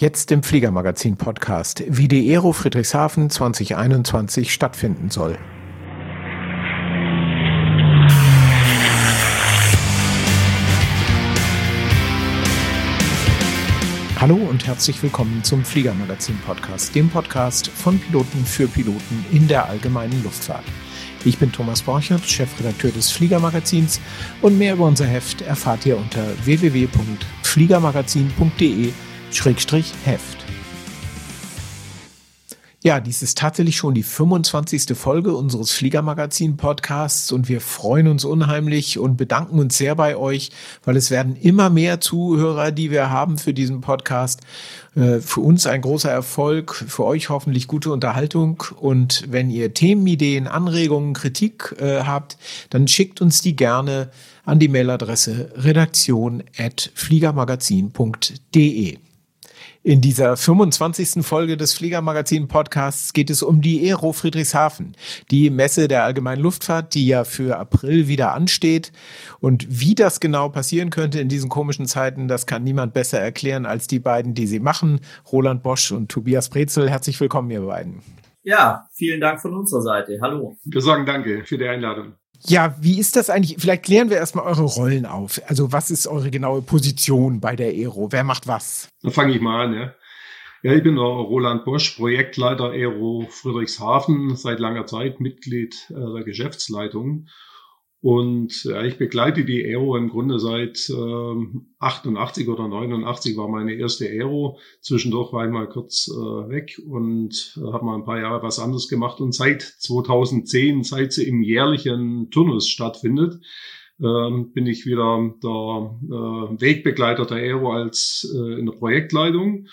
Jetzt im Fliegermagazin-Podcast, wie die Aero Friedrichshafen 2021 stattfinden soll. Hallo und herzlich willkommen zum Fliegermagazin-Podcast, dem Podcast von Piloten für Piloten in der allgemeinen Luftfahrt. Ich bin Thomas Borchert, Chefredakteur des Fliegermagazins und mehr über unser Heft erfahrt ihr unter www.fliegermagazin.de Heft. Ja, dies ist tatsächlich schon die 25. Folge unseres Fliegermagazin-Podcasts und wir freuen uns unheimlich und bedanken uns sehr bei euch, weil es werden immer mehr Zuhörer, die wir haben für diesen Podcast. Äh, für uns ein großer Erfolg, für euch hoffentlich gute Unterhaltung und wenn ihr Themenideen, Anregungen, Kritik äh, habt, dann schickt uns die gerne an die Mailadresse redaktion at fliegermagazin.de. In dieser 25. Folge des Fliegermagazin Podcasts geht es um die Aero Friedrichshafen, die Messe der allgemeinen Luftfahrt, die ja für April wieder ansteht. Und wie das genau passieren könnte in diesen komischen Zeiten, das kann niemand besser erklären als die beiden, die sie machen, Roland Bosch und Tobias Brezel. Herzlich willkommen, ihr beiden. Ja, vielen Dank von unserer Seite. Hallo. Wir sagen Danke für die Einladung. Ja, wie ist das eigentlich? Vielleicht klären wir erstmal eure Rollen auf. Also was ist eure genaue Position bei der Aero? Wer macht was? Dann fange ich mal an. Ja. ja, ich bin der Roland Bosch, Projektleiter Aero Friedrichshafen, seit langer Zeit Mitglied äh, der Geschäftsleitung und ja, ich begleite die Aero im Grunde seit ähm, 88 oder 89 war meine erste Aero. Zwischendurch war ich mal kurz äh, weg und äh, habe mal ein paar Jahre was anderes gemacht. Und seit 2010, seit sie im jährlichen Turnus stattfindet, ähm, bin ich wieder der äh, Wegbegleiter der Aero als äh, in der Projektleitung.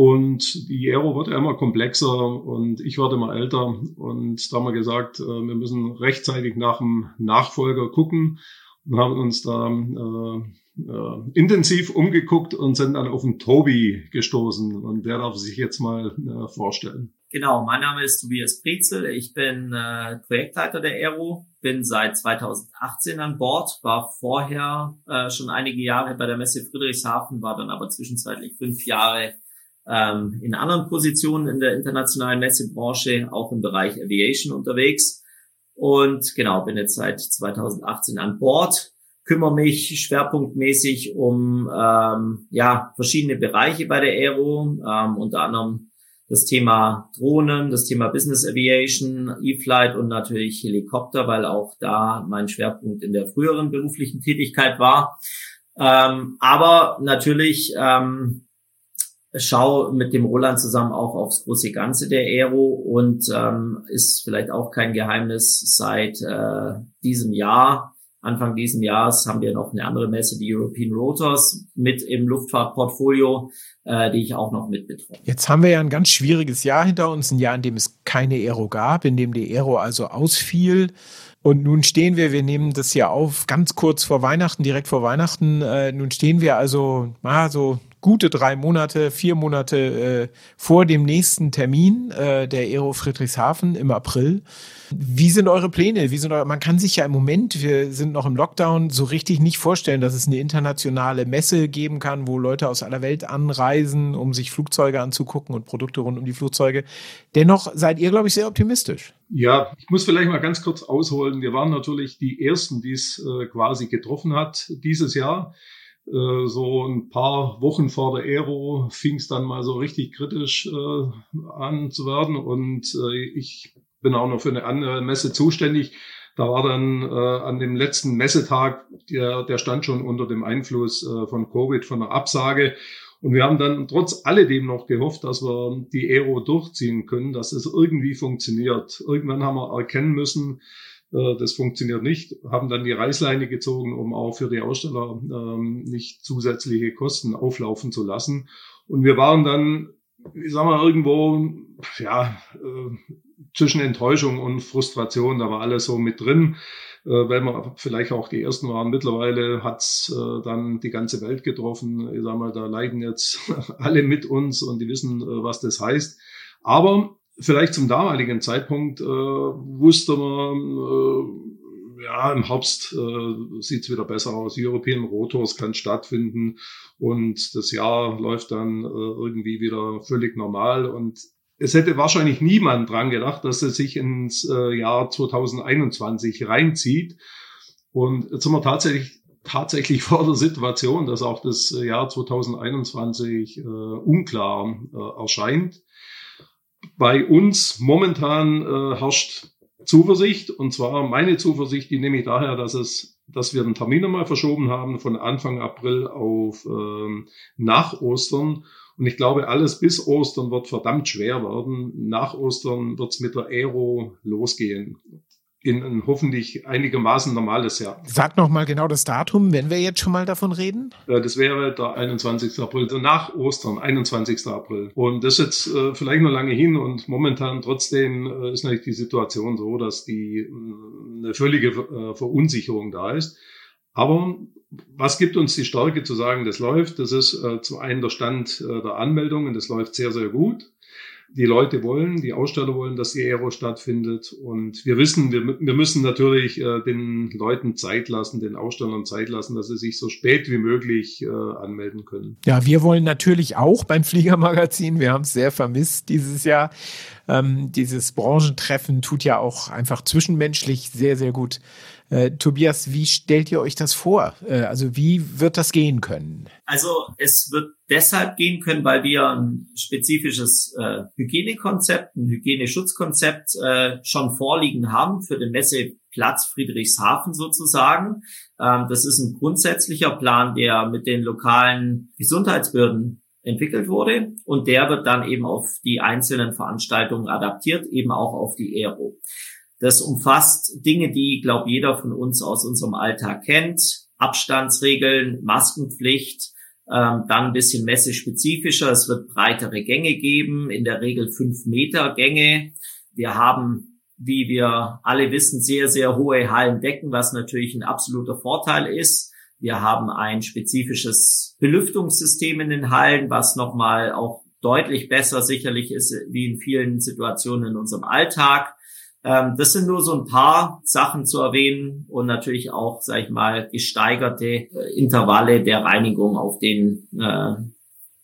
Und die Aero wird immer komplexer und ich werde immer älter. Und da haben wir gesagt, äh, wir müssen rechtzeitig nach dem Nachfolger gucken und haben uns da äh, äh, intensiv umgeguckt und sind dann auf den Tobi gestoßen. Und der darf sich jetzt mal äh, vorstellen. Genau, mein Name ist Tobias Prezel. Ich bin äh, Projektleiter der Aero, bin seit 2018 an Bord, war vorher äh, schon einige Jahre bei der Messe Friedrichshafen, war dann aber zwischenzeitlich fünf Jahre ähm, in anderen Positionen in der internationalen Messebranche, auch im Bereich Aviation unterwegs. Und genau, bin jetzt seit 2018 an Bord, kümmere mich schwerpunktmäßig um ähm, ja, verschiedene Bereiche bei der Aero, ähm, unter anderem das Thema Drohnen, das Thema Business Aviation, E-Flight und natürlich Helikopter, weil auch da mein Schwerpunkt in der früheren beruflichen Tätigkeit war. Ähm, aber natürlich ähm, schau mit dem Roland zusammen auch aufs große Ganze der Aero und ähm, ist vielleicht auch kein Geheimnis seit äh, diesem Jahr. Anfang diesem Jahres haben wir noch eine andere Messe, die European Rotors, mit im Luftfahrtportfolio, äh, die ich auch noch mit betreue. Jetzt haben wir ja ein ganz schwieriges Jahr hinter uns, ein Jahr, in dem es keine Aero gab, in dem die Aero also ausfiel. Und nun stehen wir, wir nehmen das ja auf, ganz kurz vor Weihnachten, direkt vor Weihnachten. Äh, nun stehen wir also mal so gute drei Monate, vier Monate äh, vor dem nächsten Termin äh, der Aero Friedrichshafen im April. Wie sind eure Pläne? Wie sind eure, man kann sich ja im Moment, wir sind noch im Lockdown, so richtig nicht vorstellen, dass es eine internationale Messe geben kann, wo Leute aus aller Welt anreisen, um sich Flugzeuge anzugucken und Produkte rund um die Flugzeuge. Dennoch seid ihr, glaube ich, sehr optimistisch. Ja, ich muss vielleicht mal ganz kurz ausholen. Wir waren natürlich die Ersten, die es äh, quasi getroffen hat dieses Jahr. Äh, so ein paar Wochen vor der Aero fing es dann mal so richtig kritisch äh, an zu werden und äh, ich bin auch noch für eine andere Messe zuständig. Da war dann äh, an dem letzten Messetag, der, der stand schon unter dem Einfluss äh, von Covid, von einer Absage. Und wir haben dann trotz alledem noch gehofft, dass wir die Aero durchziehen können, dass es irgendwie funktioniert. Irgendwann haben wir erkennen müssen, das funktioniert nicht, haben dann die Reißleine gezogen, um auch für die Aussteller ähm, nicht zusätzliche Kosten auflaufen zu lassen. Und wir waren dann, ich sag mal, irgendwo, ja, äh, zwischen Enttäuschung und Frustration, da war alles so mit drin, äh, weil wir vielleicht auch die Ersten waren. Mittlerweile hat's äh, dann die ganze Welt getroffen. Ich sag mal, da leiden jetzt alle mit uns und die wissen, äh, was das heißt. Aber vielleicht zum damaligen Zeitpunkt äh, wusste man, äh, ja, im Herbst äh, sieht wieder besser aus. European Rotors kann stattfinden und das Jahr läuft dann äh, irgendwie wieder völlig normal. Und es hätte wahrscheinlich niemand dran gedacht, dass es sich ins äh, Jahr 2021 reinzieht. Und jetzt sind wir tatsächlich tatsächlich vor der Situation, dass auch das Jahr 2021 äh, unklar äh, erscheint. Bei uns momentan äh, herrscht Zuversicht. Und zwar meine Zuversicht, die nehme ich daher, dass es, dass wir den Termin einmal verschoben haben von Anfang April auf ähm, nach Ostern. Und ich glaube, alles bis Ostern wird verdammt schwer werden. Nach Ostern wird es mit der Aero losgehen in ein hoffentlich einigermaßen normales Jahr. Sag noch mal genau das Datum, wenn wir jetzt schon mal davon reden. Das wäre der 21. April, also nach Ostern, 21. April. Und das ist jetzt äh, vielleicht noch lange hin und momentan trotzdem äh, ist natürlich die Situation so, dass die äh, eine völlige äh, Verunsicherung da ist. Aber was gibt uns die Stärke zu sagen, das läuft? Das ist äh, zum einen der Stand äh, der Anmeldungen, das läuft sehr, sehr gut die Leute wollen, die Aussteller wollen, dass die Aero stattfindet. Und wir wissen, wir, wir müssen natürlich äh, den Leuten Zeit lassen, den Ausstellern Zeit lassen, dass sie sich so spät wie möglich äh, anmelden können. Ja, wir wollen natürlich auch beim Fliegermagazin, wir haben es sehr vermisst dieses Jahr. Ähm, dieses Branchentreffen tut ja auch einfach zwischenmenschlich sehr, sehr gut äh, Tobias, wie stellt ihr euch das vor? Äh, also wie wird das gehen können? Also es wird deshalb gehen können, weil wir ein spezifisches äh, Hygienekonzept, ein Hygieneschutzkonzept äh, schon vorliegen haben für den Messeplatz Friedrichshafen sozusagen. Ähm, das ist ein grundsätzlicher Plan, der mit den lokalen Gesundheitsbehörden entwickelt wurde und der wird dann eben auf die einzelnen Veranstaltungen adaptiert, eben auch auf die Aero. Das umfasst Dinge, die, glaube jeder von uns aus unserem Alltag kennt. Abstandsregeln, Maskenpflicht, ähm, dann ein bisschen messespezifischer. Es wird breitere Gänge geben, in der Regel fünf Meter Gänge. Wir haben, wie wir alle wissen, sehr, sehr hohe Hallendecken, was natürlich ein absoluter Vorteil ist. Wir haben ein spezifisches Belüftungssystem in den Hallen, was nochmal auch deutlich besser sicherlich ist, wie in vielen Situationen in unserem Alltag. Ähm, das sind nur so ein paar Sachen zu erwähnen und natürlich auch, sag ich mal, gesteigerte äh, Intervalle der Reinigung auf den äh,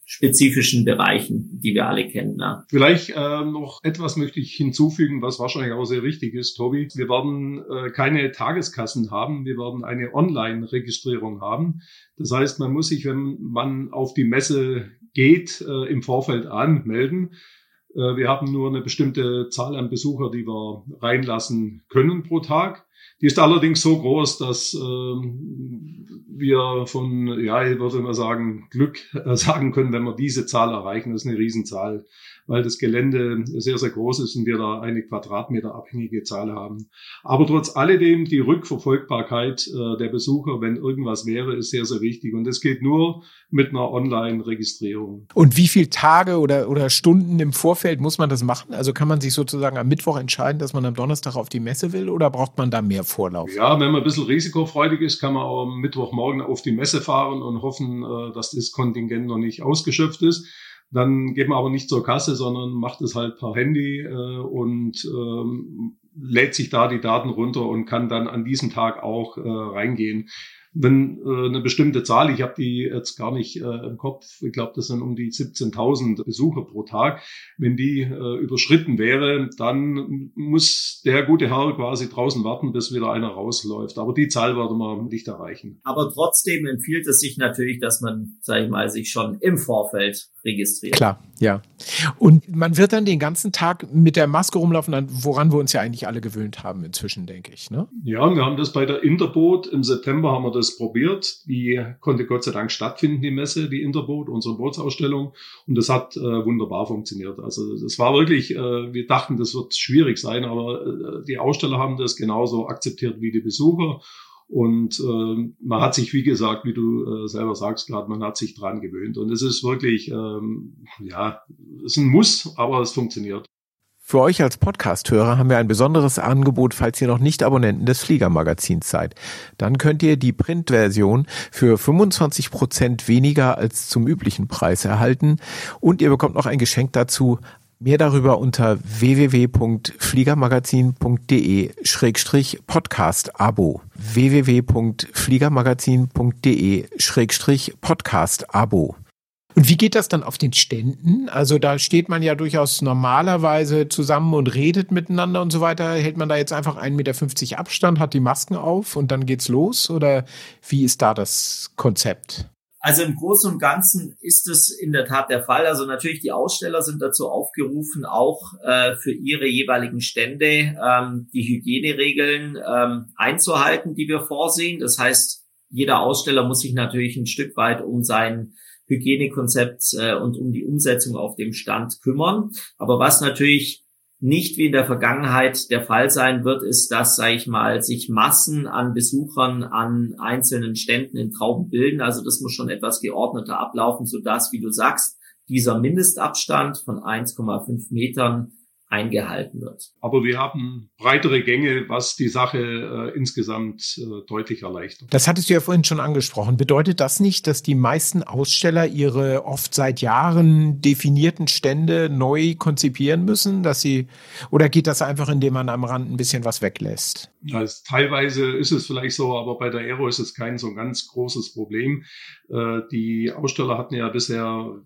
spezifischen Bereichen, die wir alle kennen. Ne? Vielleicht äh, noch etwas möchte ich hinzufügen, was wahrscheinlich auch sehr wichtig ist, Tobi. Wir werden äh, keine Tageskassen haben, wir werden eine Online-Registrierung haben. Das heißt, man muss sich, wenn man auf die Messe geht, äh, im Vorfeld anmelden. Äh, wir haben nur eine bestimmte Zahl an Besucher, die wir reinlassen können pro Tag. Die ist allerdings so groß, dass ähm, wir von, ja, ich würde mal sagen, Glück äh, sagen können, wenn wir diese Zahl erreichen. Das ist eine Riesenzahl weil das Gelände sehr, sehr groß ist und wir da eine Quadratmeter abhängige Zahl haben. Aber trotz alledem, die Rückverfolgbarkeit äh, der Besucher, wenn irgendwas wäre, ist sehr, sehr wichtig. Und das geht nur mit einer Online-Registrierung. Und wie viele Tage oder, oder Stunden im Vorfeld muss man das machen? Also kann man sich sozusagen am Mittwoch entscheiden, dass man am Donnerstag auf die Messe will oder braucht man da mehr Vorlauf? Ja, wenn man ein bisschen risikofreudig ist, kann man auch am Mittwochmorgen auf die Messe fahren und hoffen, äh, dass das Kontingent noch nicht ausgeschöpft ist. Dann geht man aber nicht zur Kasse, sondern macht es halt per Handy äh, und ähm, lädt sich da die Daten runter und kann dann an diesem Tag auch äh, reingehen wenn äh, eine bestimmte Zahl, ich habe die jetzt gar nicht äh, im Kopf, ich glaube, das sind um die 17.000 Besucher pro Tag, wenn die äh, überschritten wäre, dann muss der gute Herr quasi draußen warten, bis wieder einer rausläuft. Aber die Zahl würde man nicht erreichen. Aber trotzdem empfiehlt es sich natürlich, dass man, sage ich mal, sich schon im Vorfeld registriert. Klar, ja. Und man wird dann den ganzen Tag mit der Maske rumlaufen, woran wir uns ja eigentlich alle gewöhnt haben inzwischen, denke ich. Ne? Ja, wir haben das bei der Interboot im September haben wir das probiert. Die konnte Gott sei Dank stattfinden, die Messe, die Interboot, unsere Bootsausstellung. Und das hat äh, wunderbar funktioniert. Also das war wirklich, äh, wir dachten, das wird schwierig sein, aber äh, die Aussteller haben das genauso akzeptiert wie die Besucher. Und äh, man hat sich, wie gesagt, wie du äh, selber sagst gerade, man hat sich dran gewöhnt. Und es ist wirklich, ähm, ja, es ist ein Muss, aber es funktioniert. Für euch als Podcast-Hörer haben wir ein besonderes Angebot, falls ihr noch nicht Abonnenten des Fliegermagazins seid. Dann könnt ihr die Printversion für 25 Prozent weniger als zum üblichen Preis erhalten und ihr bekommt noch ein Geschenk dazu, Mehr darüber unter www.fliegermagazin.de-podcast-abo www.fliegermagazin.de-podcast-abo und wie geht das dann auf den Ständen? Also da steht man ja durchaus normalerweise zusammen und redet miteinander und so weiter. Hält man da jetzt einfach 1,50 Meter Abstand, hat die Masken auf und dann geht's los? Oder wie ist da das Konzept? Also im Großen und Ganzen ist es in der Tat der Fall. Also natürlich die Aussteller sind dazu aufgerufen, auch äh, für ihre jeweiligen Stände ähm, die Hygieneregeln ähm, einzuhalten, die wir vorsehen. Das heißt, jeder Aussteller muss sich natürlich ein Stück weit um sein Hygienekonzept äh, und um die Umsetzung auf dem Stand kümmern. Aber was natürlich nicht wie in der Vergangenheit der Fall sein wird, ist, dass, sage ich mal, sich Massen an Besuchern an einzelnen Ständen in Trauben bilden. Also das muss schon etwas geordneter ablaufen, sodass, wie du sagst, dieser Mindestabstand von 1,5 Metern eingehalten wird. Aber wir haben breitere Gänge, was die Sache äh, insgesamt äh, deutlich erleichtert. Das hattest du ja vorhin schon angesprochen. Bedeutet das nicht, dass die meisten Aussteller ihre oft seit Jahren definierten Stände neu konzipieren müssen, dass sie oder geht das einfach, indem man am Rand ein bisschen was weglässt? Ja, es, teilweise ist es vielleicht so, aber bei der Aero ist es kein so ganz großes Problem. Äh, die Aussteller hatten ja bisher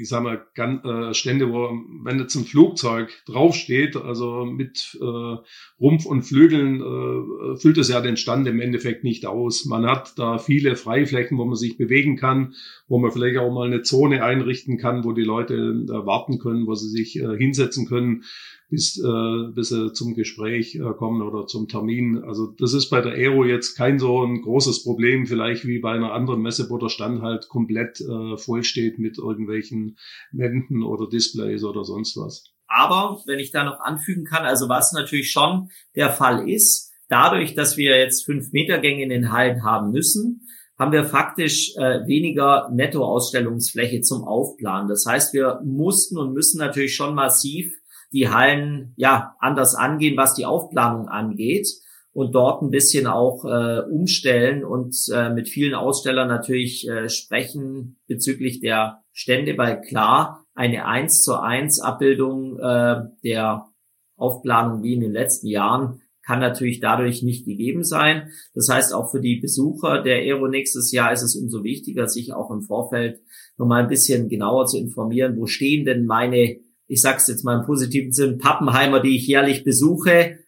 ich sag mal, ganz, äh, Stände, wo, wenn jetzt ein Flugzeug draufsteht, also mit äh, Rumpf und Flügeln, äh, füllt es ja den Stand im Endeffekt nicht aus. Man hat da viele Freiflächen, wo man sich bewegen kann, wo man vielleicht auch mal eine Zone einrichten kann, wo die Leute äh, warten können, wo sie sich äh, hinsetzen können bis, äh, bis sie zum Gespräch äh, kommen oder zum Termin. Also das ist bei der Aero jetzt kein so ein großes Problem, vielleicht wie bei einer anderen Messe, wo der Stand halt komplett äh, voll steht mit irgendwelchen Wänden oder Displays oder sonst was. Aber wenn ich da noch anfügen kann, also was natürlich schon der Fall ist, dadurch, dass wir jetzt fünf Meter Gänge in den Hallen haben müssen, haben wir faktisch äh, weniger Nettoausstellungsfläche zum Aufplanen. Das heißt, wir mussten und müssen natürlich schon massiv die Hallen ja anders angehen, was die Aufplanung angeht und dort ein bisschen auch äh, umstellen und äh, mit vielen Ausstellern natürlich äh, sprechen bezüglich der Stände, weil klar eine eins zu eins Abbildung äh, der Aufplanung wie in den letzten Jahren kann natürlich dadurch nicht gegeben sein. Das heißt, auch für die Besucher der Aero nächstes Jahr ist es umso wichtiger, sich auch im Vorfeld nochmal ein bisschen genauer zu informieren, wo stehen denn meine ich sag's jetzt mal im positiven Sinn, Pappenheimer, die ich jährlich besuche,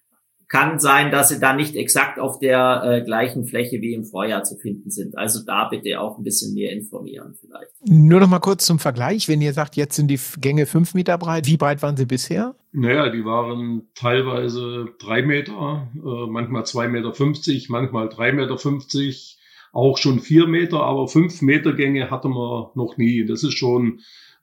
kann sein, dass sie da nicht exakt auf der äh, gleichen Fläche wie im Vorjahr zu finden sind. Also da bitte auch ein bisschen mehr informieren vielleicht. Nur noch mal kurz zum Vergleich. Wenn ihr sagt, jetzt sind die Gänge fünf Meter breit, wie breit waren sie bisher? Naja, die waren teilweise drei Meter, äh, manchmal zwei Meter, fünfzig, manchmal drei Meter, fünfzig, auch schon vier Meter, aber fünf Meter Gänge hatten wir noch nie. Das ist schon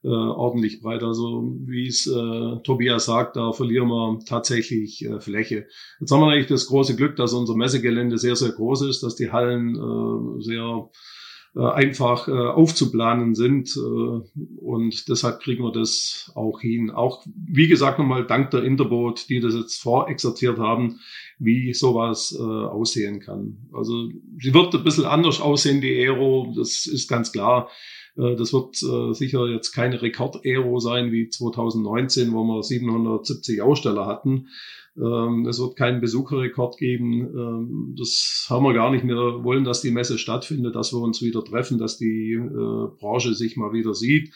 äh, ordentlich breit. Also wie es äh, Tobias sagt, da verlieren wir tatsächlich äh, Fläche. Jetzt haben wir eigentlich das große Glück, dass unser Messegelände sehr, sehr groß ist, dass die Hallen äh, sehr äh, einfach äh, aufzuplanen sind äh, und deshalb kriegen wir das auch hin. Auch wie gesagt nochmal dank der Interboot, die das jetzt vorexerziert haben, wie sowas äh, aussehen kann. Also sie wird ein bisschen anders aussehen, die Aero, das ist ganz klar. Äh, das wird äh, sicher jetzt keine Rekord-Aero sein wie 2019, wo wir 770 Aussteller hatten. Ähm, es wird keinen Besucherrekord geben. Ähm, das haben wir gar nicht. Wir wollen, dass die Messe stattfindet, dass wir uns wieder treffen, dass die äh, Branche sich mal wieder sieht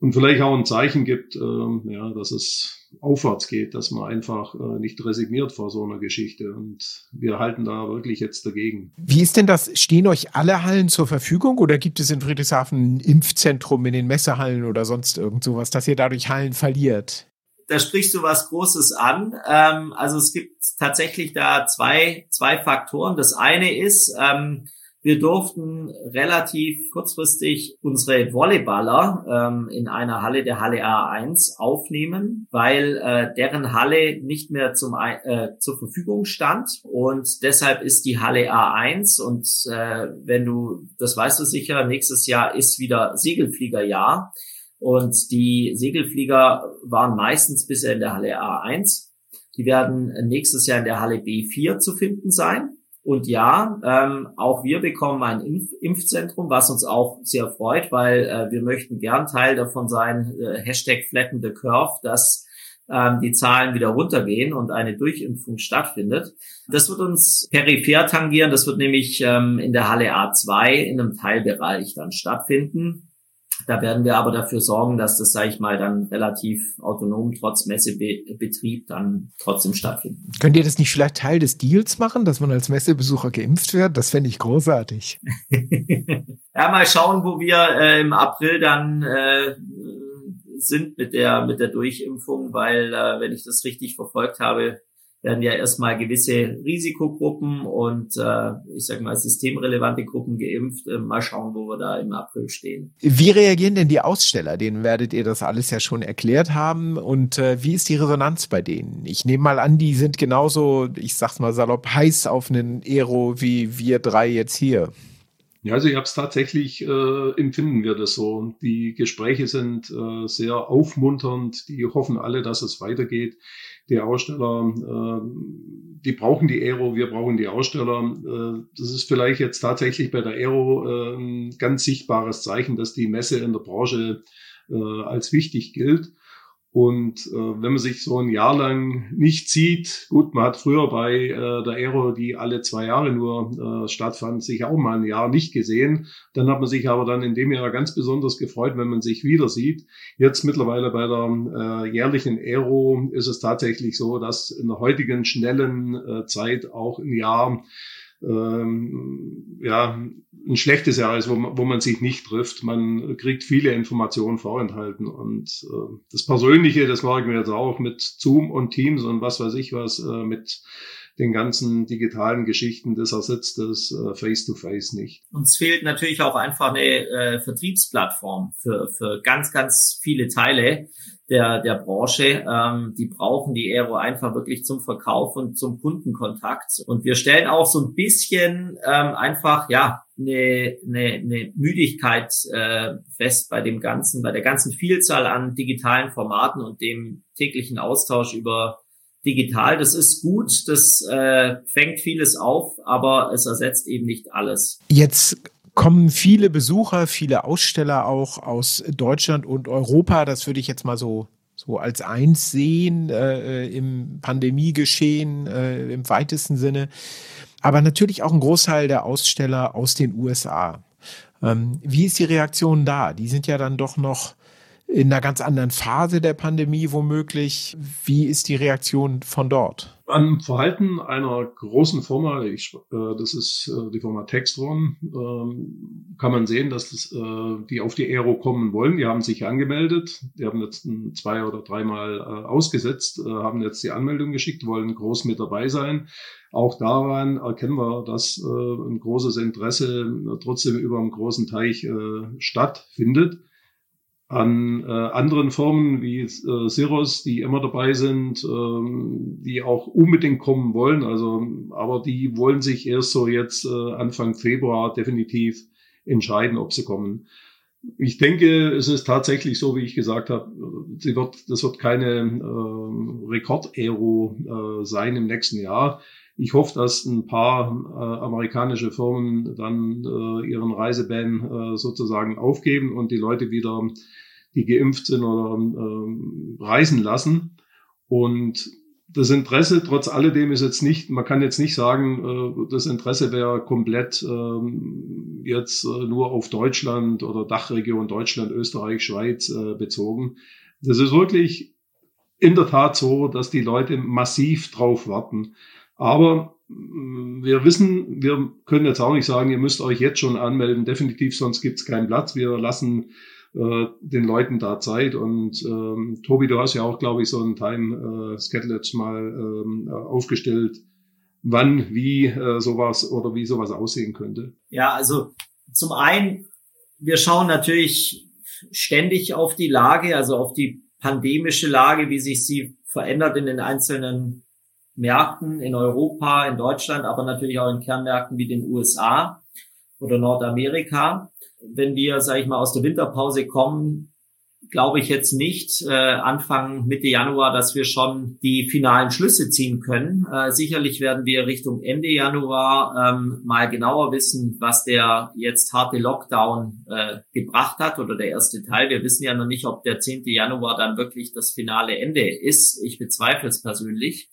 und vielleicht auch ein Zeichen gibt, ja, dass es aufwärts geht, dass man einfach äh, nicht resigniert vor so einer Geschichte. Und wir halten da wirklich jetzt dagegen. Wie ist denn das? Stehen euch alle Hallen zur Verfügung oder gibt es in Friedrichshafen ein Impfzentrum in den Messehallen oder sonst irgend sowas, dass ihr dadurch Hallen verliert? Da sprichst du was Großes an. Ähm, also es gibt tatsächlich da zwei, zwei Faktoren. Das eine ist, ähm, wir durften relativ kurzfristig unsere Volleyballer ähm, in einer Halle der Halle A1 aufnehmen, weil äh, deren Halle nicht mehr zum, äh, zur Verfügung stand. Und deshalb ist die Halle A1 und äh, wenn du, das weißt du sicher, nächstes Jahr ist wieder Segelfliegerjahr. Und die Segelflieger waren meistens bisher in der Halle A1. Die werden nächstes Jahr in der Halle B4 zu finden sein. Und ja, ähm, auch wir bekommen ein Impf Impfzentrum, was uns auch sehr freut, weil äh, wir möchten gern Teil davon sein, äh, Hashtag Flatten the Curve, dass ähm, die Zahlen wieder runtergehen und eine Durchimpfung stattfindet. Das wird uns peripher tangieren, das wird nämlich ähm, in der Halle A2 in einem Teilbereich dann stattfinden. Da werden wir aber dafür sorgen, dass das, sage ich mal, dann relativ autonom trotz Messebetrieb dann trotzdem stattfindet. Könnt ihr das nicht vielleicht Teil des Deals machen, dass man als Messebesucher geimpft wird? Das fände ich großartig. ja, mal schauen, wo wir äh, im April dann äh, sind mit der mit der Durchimpfung, weil äh, wenn ich das richtig verfolgt habe, werden ja erstmal gewisse Risikogruppen und äh, ich sage mal systemrelevante Gruppen geimpft. Äh, mal schauen, wo wir da im April stehen. Wie reagieren denn die Aussteller? Denen werdet ihr das alles ja schon erklärt haben. Und äh, wie ist die Resonanz bei denen? Ich nehme mal an, die sind genauso, ich sag's mal salopp, heiß auf einen Aero wie wir drei jetzt hier. Ja, also ich habe es tatsächlich, äh, empfinden wir das so. Die Gespräche sind äh, sehr aufmunternd, die hoffen alle, dass es weitergeht die Aussteller, äh, die brauchen die Aero, wir brauchen die Aussteller. Äh, das ist vielleicht jetzt tatsächlich bei der Aero äh, ein ganz sichtbares Zeichen, dass die Messe in der Branche äh, als wichtig gilt. Und äh, wenn man sich so ein Jahr lang nicht sieht, gut, man hat früher bei äh, der Aero, die alle zwei Jahre nur äh, stattfand, sich auch mal ein Jahr nicht gesehen. Dann hat man sich aber dann in dem Jahr ganz besonders gefreut, wenn man sich wieder sieht. Jetzt mittlerweile bei der äh, jährlichen Aero ist es tatsächlich so, dass in der heutigen schnellen äh, Zeit auch ein Jahr ähm, ja, ein schlechtes Jahr ist, wo man, wo man sich nicht trifft. Man kriegt viele Informationen vorenthalten und äh, das Persönliche, das merken wir jetzt auch mit Zoom und Teams und was weiß ich was, äh, mit den ganzen digitalen Geschichten, das ersetzt das äh, Face-to-Face -face nicht. Uns fehlt natürlich auch einfach eine äh, Vertriebsplattform für, für ganz, ganz viele Teile der, der Branche. Ähm, die brauchen die Aero einfach wirklich zum Verkauf und zum Kundenkontakt. Und wir stellen auch so ein bisschen ähm, einfach, ja, eine, eine, eine Müdigkeit äh, fest bei dem ganzen, bei der ganzen Vielzahl an digitalen Formaten und dem täglichen Austausch über digital. Das ist gut, das äh, fängt vieles auf, aber es ersetzt eben nicht alles. Jetzt kommen viele Besucher, viele Aussteller auch aus Deutschland und Europa. Das würde ich jetzt mal so so als eins sehen äh, im Pandemiegeschehen äh, im weitesten Sinne. Aber natürlich auch ein Großteil der Aussteller aus den USA. Ähm, wie ist die Reaktion da? Die sind ja dann doch noch in einer ganz anderen Phase der Pandemie womöglich. Wie ist die Reaktion von dort? An Verhalten einer großen Firma, ich, äh, das ist äh, die Firma Textron, äh, kann man sehen, dass das, äh, die auf die Aero kommen wollen. Die haben sich angemeldet, die haben jetzt zwei oder dreimal äh, ausgesetzt, äh, haben jetzt die Anmeldung geschickt, wollen groß mit dabei sein. Auch daran erkennen wir, dass ein großes Interesse trotzdem über einem großen Teich stattfindet an äh, anderen Firmen wie äh, Siros, die immer dabei sind, ähm, die auch unbedingt kommen wollen. Also, aber die wollen sich erst so jetzt äh, Anfang Februar definitiv entscheiden, ob sie kommen. Ich denke, es ist tatsächlich so, wie ich gesagt habe, sie wird, das wird keine äh, Rekord-Aero äh, sein im nächsten Jahr. Ich hoffe, dass ein paar äh, amerikanische Firmen dann äh, ihren Reiseban äh, sozusagen aufgeben und die Leute wieder, die geimpft sind oder äh, reisen lassen. Und das Interesse trotz alledem ist jetzt nicht, man kann jetzt nicht sagen, äh, das Interesse wäre komplett äh, jetzt äh, nur auf Deutschland oder Dachregion Deutschland, Österreich, Schweiz äh, bezogen. Das ist wirklich in der Tat so, dass die Leute massiv drauf warten. Aber mm, wir wissen, wir können jetzt auch nicht sagen, ihr müsst euch jetzt schon anmelden. Definitiv, sonst gibt es keinen Platz. Wir lassen äh, den Leuten da Zeit. Und ähm, Tobi, du hast ja auch, glaube ich, so ein Time äh, mal ähm, aufgestellt, wann, wie äh, sowas oder wie sowas aussehen könnte. Ja, also zum einen, wir schauen natürlich ständig auf die Lage, also auf die pandemische Lage, wie sich sie verändert in den einzelnen Märkten in Europa, in Deutschland, aber natürlich auch in Kernmärkten wie den USA oder Nordamerika. Wenn wir, sage ich mal, aus der Winterpause kommen, glaube ich jetzt nicht äh, Anfang Mitte Januar, dass wir schon die finalen Schlüsse ziehen können. Äh, sicherlich werden wir Richtung Ende Januar ähm, mal genauer wissen, was der jetzt harte Lockdown äh, gebracht hat oder der erste Teil. Wir wissen ja noch nicht, ob der 10. Januar dann wirklich das finale Ende ist. Ich bezweifle es persönlich.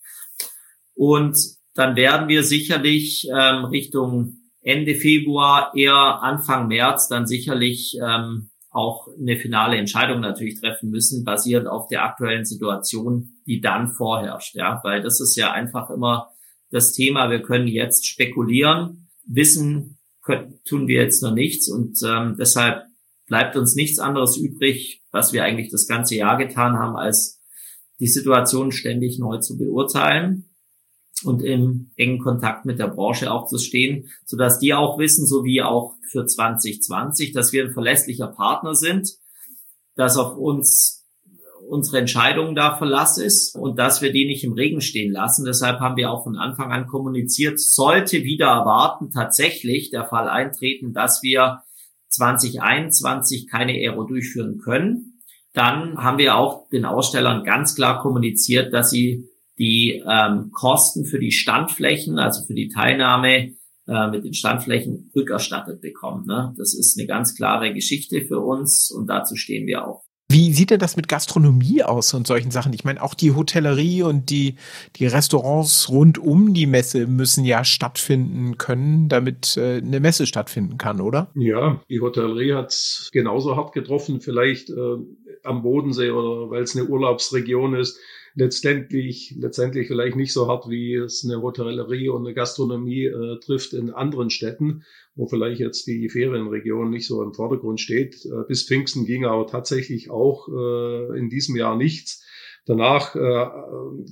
Und dann werden wir sicherlich ähm, Richtung Ende Februar, eher Anfang März dann sicherlich ähm, auch eine finale Entscheidung natürlich treffen müssen, basierend auf der aktuellen Situation, die dann vorherrscht. Ja, weil das ist ja einfach immer das Thema. Wir können jetzt spekulieren, wissen können, tun wir jetzt noch nichts und ähm, deshalb bleibt uns nichts anderes übrig, was wir eigentlich das ganze Jahr getan haben, als die Situation ständig neu zu beurteilen und im engen Kontakt mit der Branche auch zu stehen, so dass die auch wissen, so wie auch für 2020, dass wir ein verlässlicher Partner sind, dass auf uns unsere Entscheidung da Verlass ist und dass wir die nicht im Regen stehen lassen. Deshalb haben wir auch von Anfang an kommuniziert, sollte wieder erwarten tatsächlich der Fall eintreten, dass wir 2021 keine Aero durchführen können. Dann haben wir auch den Ausstellern ganz klar kommuniziert, dass sie die ähm, Kosten für die Standflächen, also für die Teilnahme äh, mit den Standflächen rückerstattet bekommen. Ne? Das ist eine ganz klare Geschichte für uns und dazu stehen wir auch. Wie sieht denn das mit Gastronomie aus und solchen Sachen? Ich meine, auch die Hotellerie und die, die Restaurants rund um die Messe müssen ja stattfinden können, damit äh, eine Messe stattfinden kann, oder? Ja, die Hotellerie hat es genauso hart getroffen, vielleicht äh, am Bodensee oder weil es eine Urlaubsregion ist letztendlich, letztendlich vielleicht nicht so hart, wie es eine Hotellerie und eine Gastronomie äh, trifft in anderen Städten, wo vielleicht jetzt die Ferienregion nicht so im Vordergrund steht. Äh, bis Pfingsten ging aber tatsächlich auch äh, in diesem Jahr nichts. Danach äh,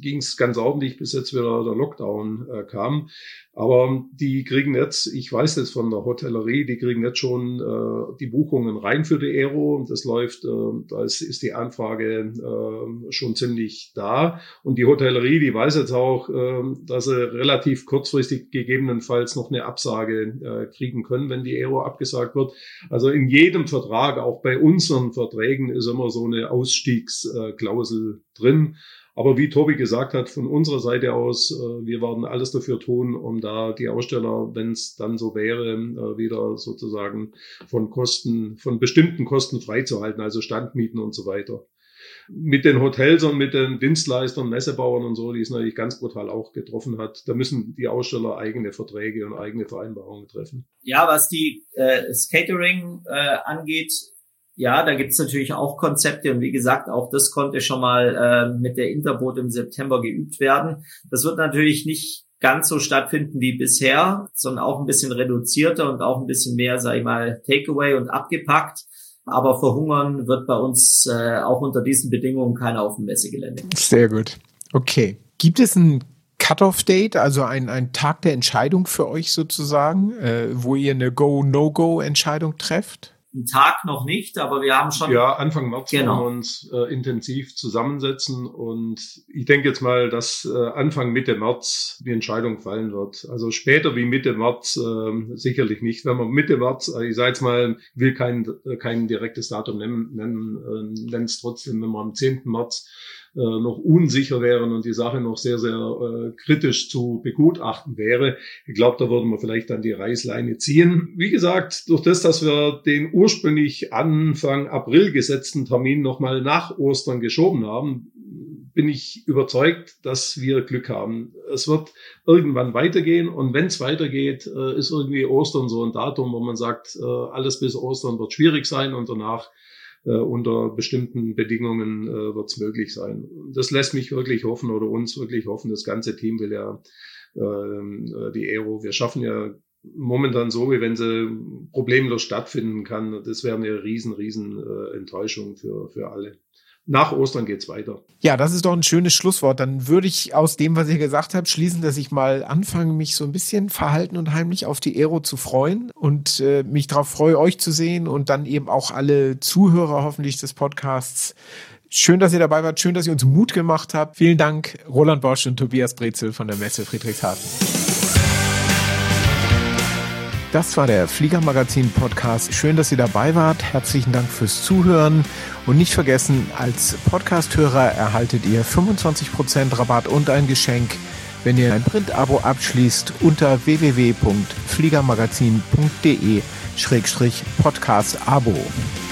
ging es ganz ordentlich, bis jetzt wieder der Lockdown äh, kam. Aber die kriegen jetzt, ich weiß das von der Hotellerie, die kriegen jetzt schon äh, die Buchungen rein für die Aero. Das läuft, äh, da ist, ist die Anfrage äh, schon ziemlich da. Und die Hotellerie, die weiß jetzt auch, äh, dass sie relativ kurzfristig gegebenenfalls noch eine Absage äh, kriegen können, wenn die Aero abgesagt wird. Also in jedem Vertrag, auch bei unseren Verträgen, ist immer so eine Ausstiegsklausel drin. Aber wie Tobi gesagt hat, von unserer Seite aus, äh, wir werden alles dafür tun, um da die Aussteller, wenn es dann so wäre, äh, wieder sozusagen von Kosten, von bestimmten Kosten freizuhalten, also Standmieten und so weiter. Mit den Hotels und mit den Dienstleistern, Messebauern und so, die es natürlich ganz brutal auch getroffen hat, da müssen die Aussteller eigene Verträge und eigene Vereinbarungen treffen. Ja, was die äh, Catering äh, angeht, ja, da gibt's natürlich auch Konzepte und wie gesagt, auch das konnte schon mal äh, mit der Interboot im September geübt werden. Das wird natürlich nicht ganz so stattfinden wie bisher, sondern auch ein bisschen reduzierter und auch ein bisschen mehr, sag ich mal, Takeaway und abgepackt. Aber verhungern wird bei uns äh, auch unter diesen Bedingungen keiner auf dem Messegelände. Sehr gut. Okay. Gibt es ein Cut-off-Date, also ein, ein Tag der Entscheidung für euch sozusagen, äh, wo ihr eine Go-No-Go-Entscheidung trefft? Einen Tag noch nicht, aber wir haben schon. Ja, Anfang März genau. werden wir uns äh, intensiv zusammensetzen und ich denke jetzt mal, dass äh, Anfang Mitte März die Entscheidung fallen wird. Also später wie Mitte März äh, sicherlich nicht. Wenn man Mitte März, äh, ich sage jetzt mal, will kein, kein direktes Datum nennen, nennen, äh, es trotzdem, wenn man am 10. März äh, noch unsicher wären und die Sache noch sehr, sehr äh, kritisch zu begutachten wäre. Ich glaube, da würden wir vielleicht dann die Reißleine ziehen. Wie gesagt, durch das, dass wir den ursprünglich Anfang April gesetzten Termin nochmal nach Ostern geschoben haben, bin ich überzeugt, dass wir Glück haben. Es wird irgendwann weitergehen und wenn es weitergeht, äh, ist irgendwie Ostern so ein Datum, wo man sagt, äh, alles bis Ostern wird schwierig sein und danach äh, unter bestimmten Bedingungen äh, wird es möglich sein. Das lässt mich wirklich hoffen oder uns wirklich hoffen. Das ganze Team will ja ähm, äh, die Aero. Wir schaffen ja momentan so, wie wenn sie problemlos stattfinden kann. Das wäre eine riesen, riesen äh, Enttäuschung für, für alle nach Ostern geht's weiter. Ja, das ist doch ein schönes Schlusswort. Dann würde ich aus dem, was ihr gesagt habt, schließen, dass ich mal anfange, mich so ein bisschen verhalten und heimlich auf die Aero zu freuen und äh, mich darauf freue, euch zu sehen und dann eben auch alle Zuhörer hoffentlich des Podcasts. Schön, dass ihr dabei wart. Schön, dass ihr uns Mut gemacht habt. Vielen Dank, Roland Bosch und Tobias Brezel von der Messe Friedrichshafen. Das war der Fliegermagazin Podcast. Schön, dass ihr dabei wart. Herzlichen Dank fürs Zuhören. Und nicht vergessen, als Podcasthörer erhaltet ihr 25% Rabatt und ein Geschenk, wenn ihr ein Print-Abo abschließt unter www.fliegermagazin.de-podcast-Abo.